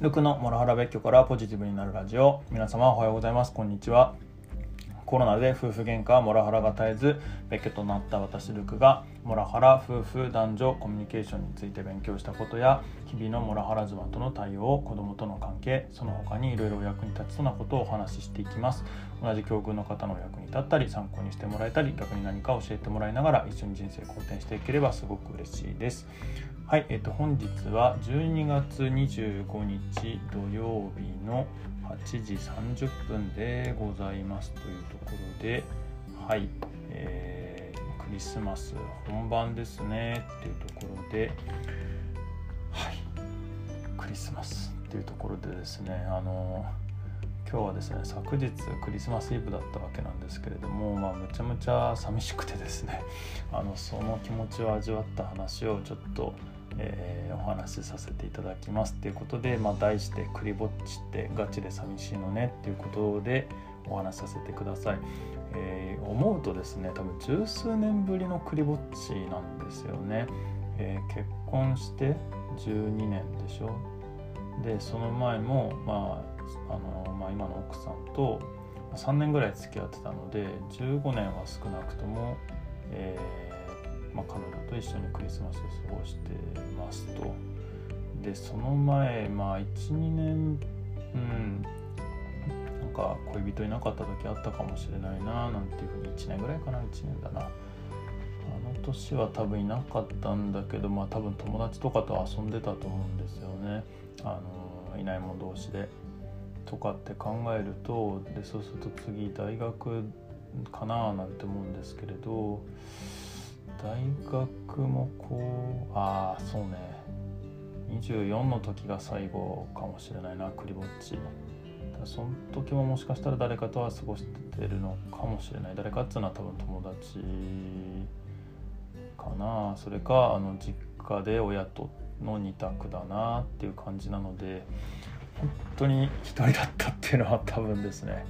ルクのモラハラ別居からポジティブになるラジオ。皆様おはようございます。こんにちは。コロナで夫婦喧嘩はモラハラが絶えず別居となった私ルクがモラハラ夫婦男女コミュニケーションについて勉強したことや日々のモラハラ妻との対応子供との関係その他にいろいろお役に立ちそうなことをお話ししていきます。同じ境遇の方のお役に立ったり参考にしてもらえたり逆に何か教えてもらいながら一緒に人生好転していければすごく嬉しいですはい、えっ、と本日は12月25日土曜日の8時30分でございますというところで、はい、えー、クリスマス本番ですねっていうところで、はい、クリスマスっていうところでですね、あの今日はですね昨日クリスマスイブだったわけなんですけれども、まあ、むちゃむちゃ寂しくてですねあのその気持ちを味わった話をちょっとえー、お話しさせていただきますっていうことで、まあ、題して「クリぼっちってガチで寂しいのね」っていうことでお話しさせてください、えー、思うとですね多分十数年ぶりのクリぼっちなんですよね、えー、結婚して12年でしょ。でその前も、まああのまあ、今の奥さんと3年ぐらい付き合ってたので15年は少なくとも、えーまあ、彼女と一緒にクリスマスを過ごしてますと。でその前まあ12年うんなんか恋人いなかった時あったかもしれないななんていうふうに1年ぐらいかな1年だな。あの年は多分いなかったんだけどまあ多分友達とかと遊んでたと思うんですよね。あのいない者同士で。とかって考えるとでそうすると次大学かななんて思うんですけれど。大学もこうああそうね。24の時が最後かもしれないなクリぼっちその時ももしかしたら誰かとは過ごしてるのかもしれない。誰かっていうのは多分友達かな。それかあの実家で親との2択だなっていう感じなので本当に一人だったっていうのは多分ですね。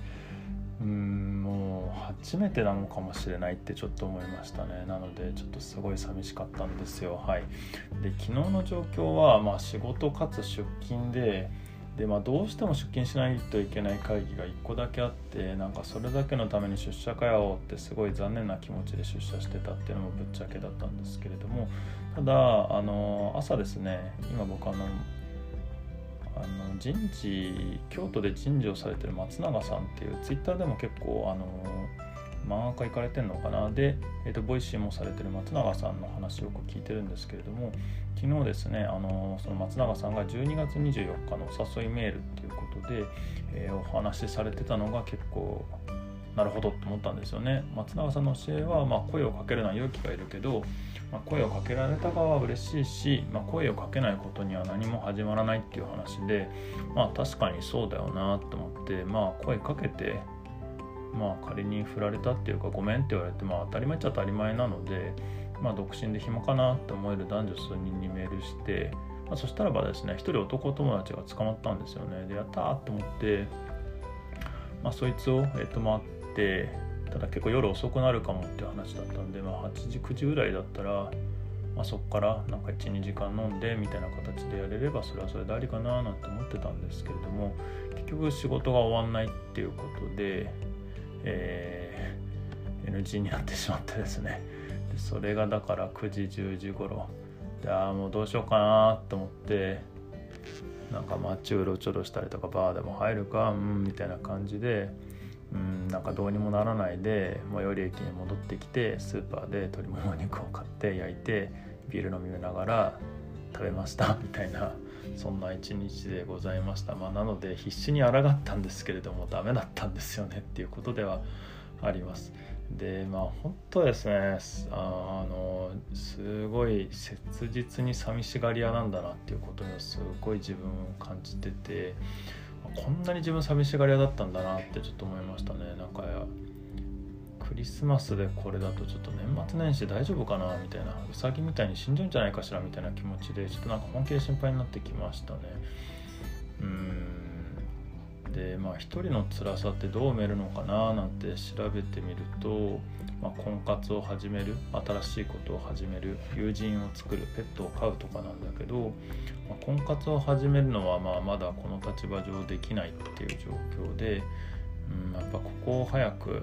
うんもう初めてなのかもしれないってちょっと思いましたね。なのでちょっとすごい寂しかったんですよ。はい。で昨日の状況はまあ仕事かつ出勤ででまあ、どうしても出勤しないといけない会議が1個だけあってなんかそれだけのために出社かよってすごい残念な気持ちで出社してたっていうのもぶっちゃけだったんですけれどもただあの朝ですね今僕あのあの人事京都で人事をされてる松永さんっていうツイッターでも結構あの漫画家行かれてるのかな。で、えーと、 Voicy もされてる松永さんの話をよく聞いてるんですけれども昨日ですねあのその松永さんが12月24日のお誘いメールっていうことで、えー、お話しされてたのが結構なるほどと思ったんですよね。松永さんの教えは、まあ、声をかけるのは勇気がいるけどまあ、声をかけられた側は嬉しいし、まあ、声をかけないことには何も始まらないっていう話でまあ確かにそうだよなと思ってまあ声かけてまあ仮に振られたっていうかごめんって言われてまあ当たり前っちゃ当たり前なのでまあ独身で暇かなって思える男女数人にメールして、まあ、そしたらばですね一人男友達が捕まったんですよね。でやったーと思ってまあそいつを、えっと、待ってただ結構夜遅くなるかもっていう話だったんで、まあ、8時9時ぐらいだったら、まあ、そこからなんか12時間飲んでみたいな形でやれればそれはそれでありかななんて思ってたんですけれども結局仕事が終わんないっていうことで、えー、NG になってしまってですね。でそれがだから9時10時頃。でああもうどうしようかなと思ってなんか街うろちょろしたりとかバーでも入るかうんみたいな感じでうんなんかどうにもならないで最寄り駅に戻ってきてスーパーで鶏もも肉を買って焼いてビール飲みながら食べました みたいなそんな一日でございました、まあ、なので必死に抗ったんですけれどもダメだったんですよねっていうことではあります。でまあ本当ですねあのすごい切実に寂しがり屋なんだなっていうことにすごい自分を感じててこんなに自分寂しがり屋だったんだなってちょっと思いましたね。なんかクリスマスでこれだとちょっと年末年始大丈夫かなみたいなうさぎみたいに死んじゃうんじゃないかしらみたいな気持ちでちょっとなんか本気で心配になってきましたね。うん。でまあ一人の辛さってどう埋めるのかななんて調べてみるとまあ、婚活を始める新しいことを始める友人を作るペットを飼うとかなんだけど、まあ、婚活を始めるのはまあまだこの立場上できないっていう状況で、うん、やっぱここを早く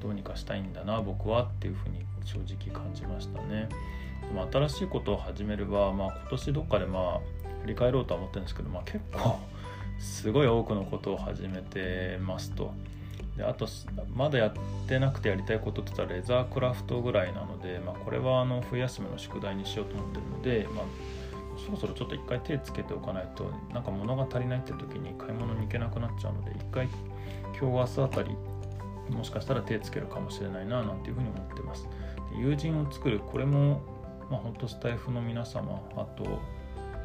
どうにかしたいんだな僕はっていうふうに正直感じましたね。でも新しいことを始めれば、まあ、今年どっかでまあ振り返ろうとは思ってるんですけど、まあ、結構すごい多くのことを始めてますと。であとまだやってなくてやりたいことって言ったらレザークラフトぐらいなので、まあ、これはあの冬休みの宿題にしようと思ってるので、まあ、そろそろちょっと一回手つけておかないとなんか物が足りないって時に買い物に行けなくなっちゃうので一回今日明日あたりもしかしたら手つけるかもしれないななんていうふうに思ってます。友人を作るこれも、まあ、本当スタイフの皆様あと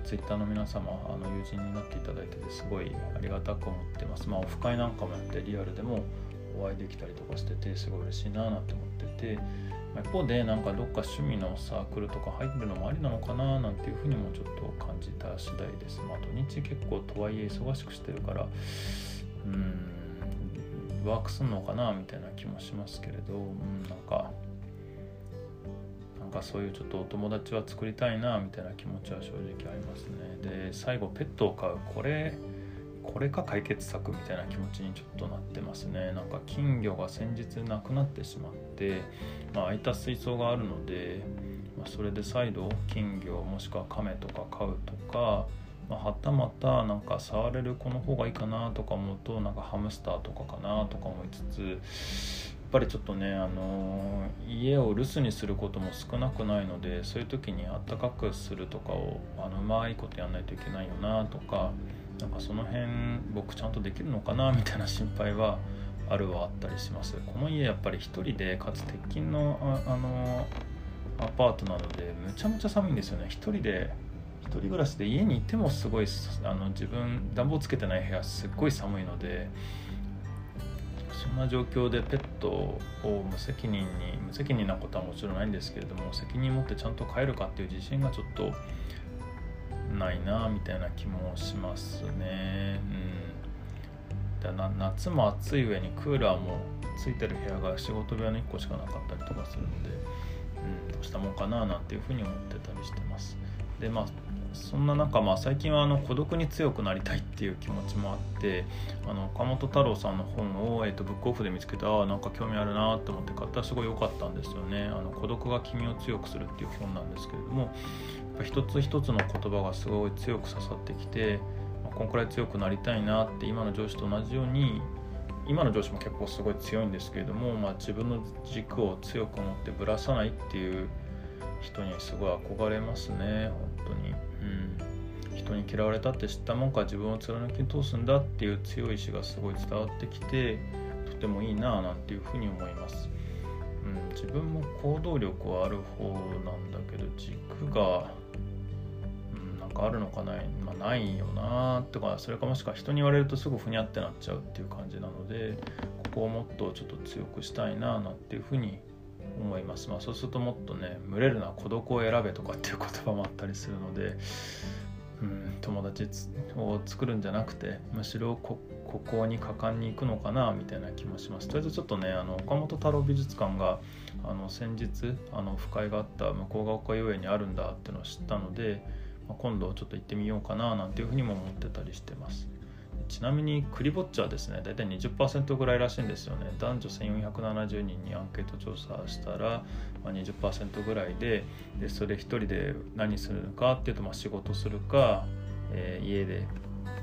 ツイッターの皆様あの友人になっていただいててすごいありがたく思ってます。まあ、オフ会なんかもやってリアルでもお会いできたりとかしててすごい嬉しいななんて思ってて、まあ、一方でなんかどっか趣味のサークルとか入るのもありなのかななんていうふうにもちょっと感じた次第です。まあ、土日結構とはいえ忙しくしてるからうんワークすんのかなみたいな気もしますけれど、うん、なんかなんかそういうちょっとお友達は作りたいなみたいな気持ちは正直ありますね。で最後ペットを飼うこれこれか解決策みたいな気持ちにちょっとなってますね。なんか金魚が先日なくなってしまって、まあ、空いた水槽があるので、まあ、それで再度金魚もしくは亀とか飼うとかまあ、はたまたなんか触れる子の方がいいかなとか思うとなんかハムスターとかかなとか思いつつぱりちょっとね、あの家を留守にすることも少なくないのでそういう時にあったかくするとかをあのうまいことやんないといけないよなとかなんかその辺僕ちゃんとできるのかなみたいな心配はあるはあったりします。この家やっぱり1人でかつ鉄筋のあ、のアパートなのでむちゃむちゃ寒いんですよね。1人で一人暮らしで家にいてもすごいあの自分暖房つけてない部屋すっごい寒いのでそんな状況でペットを無責任に無責任なことはもちろんないんですけれども責任持ってちゃんと飼えるかっていう自信がちょっとないなみたいな気もしますね。うん、だ夏も暑い上にクーラーもついてる部屋が仕事部屋の1個しかなかったりとかするので、うん、どうしたもんかななんていうふうに思ってたりしてます。でまあそんな中、まあ、最近はあの孤独に強くなりたいっていう気持ちもあってあの岡本太郎さんの本を、えーと、ブックオフで見つけてあなんか興味あるなと思って買ったらすごい良かったんですよねあの孤独が君を強くするっていう本なんですけれどもやっぱ一つ一つの言葉がすごい強く刺さってきて、まあ、こんくらい強くなりたいなって今の上司と同じように今の上司も結構すごい強いんですけれども、まあ、自分の軸を強く持ってぶらさないっていう人にすごい憧れますね本当に。うん、人に嫌われたって知ったもんか自分を貫き通すんだっていう強い意志がすごい伝わってきてとてもいいなぁなんていうふうに思います、うん、自分も行動力はある方なんだけど軸が、うん、なんかあるのかない、まあ、ないよなとかそれかもしくは人に言われるとすぐふにゃってなっちゃうっていう感じなのでここをもっとちょっと強くしたいなあなんていうふうに思います。まあ、そうするともっとね群れるのは孤独を選べとかっていう言葉もあったりするので、うん、友達を作るんじゃなくてむしろここに果敢に行くのかなみたいな気もします。とりあえずちょっとねあの岡本太郎美術館があの先日あの深井があった向こうが丘遊園にあるんだっていうのを知ったので、まあ、今度ちょっと行ってみようかななんていうふうにも思ってたりしてます。ちなみにクリぼっちはですね大体20%ぐらいらしいんですよね男女1470人にアンケート調査したら、まあ、20%ぐらいででそれ1人で何するのかっていうと、まあ、仕事するか、えー、家で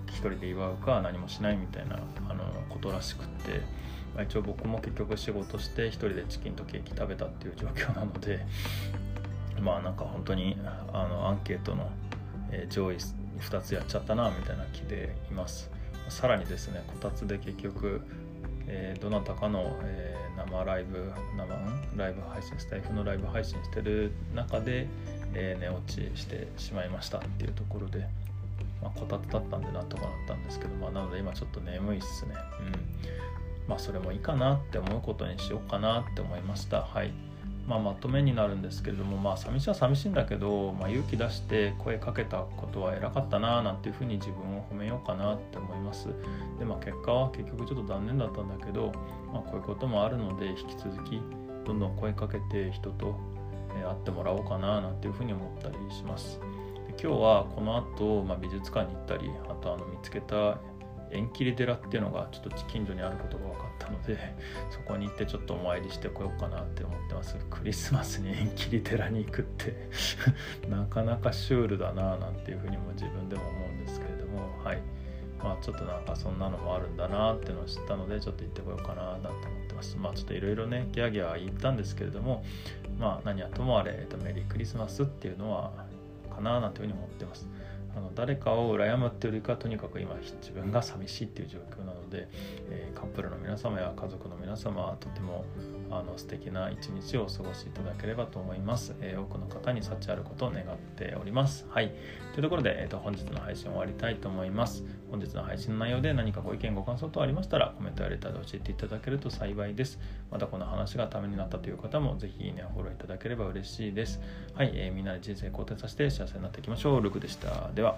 1人で祝うか何もしないみたいなあのことらしくって、まあ、一応僕も結局仕事して1人でチキンとケーキ食べたっていう状況なのでまあなんか本当にあのアンケートの上位2つやっちゃったなみたいな気でいます。さらにですねこたつで結局、えー、どなたかの、えー、生ライブ生ライブ配信スタイフのライブ配信してる中で、えー、寝落ちしてしまいましたっていうところで、まあ、こたつだったんでなんとかなったんですけど、まあ、なので今ちょっと眠いっすね。うん。まあそれもいいかなって思うことにしようかなって思いました。はい。まあ、まとめになるんですけれども、まあ、寂しいは寂しいんだけど、まあ、勇気出して声かけたことは偉かったななんていうふうに自分を褒めようかなって思います。で、まあ、結果は結局ちょっと残念だったんだけど、まあ、こういうこともあるので引き続き、どんどん声かけて人と、会ってもらおうかななんていうふうに思ったりしますで今日はこの後、まあ、美術館に行ったりあとあの見つけた縁切り寺っていうのがちょっと近所にあることが分かったので そこに行ってちょっとお参りしてこようかなって思ってます。クリスマスに 縁切り寺に行くって。なかなかシュールだななんていうふうにも自分でも思うんですけれども。はい。まあちょっとなんかそんなのもあるんだなっていうのを知ったのでちょっと行ってこようかななんて思ってます。まあちょっといろいろねギャーギャー言ったんですけれどもまあ何はともあれ、えっと、メリークリスマスっていうのはかななんていうふうに思ってます。あの誰かを羨むっていうよりかとにかく今自分が寂しいっていう状況なので、えー、カップルの皆様や家族の皆様はとてもあの素敵な一日をお過ごしいただければと思います、えー、多くの方に幸あることを願っております。はい。というところで、えーと、本日の配信を終わりたいと思います。本日の配信の内容で何かご意見ご感想等ありましたらコメントやレターで教えていただけると幸いです。またこの話がためになったという方もぜひいいねフォローいただければ嬉しいです。はい、えー、みんなで人生肯定させて幸せになっていきましょう。ルクでした。では。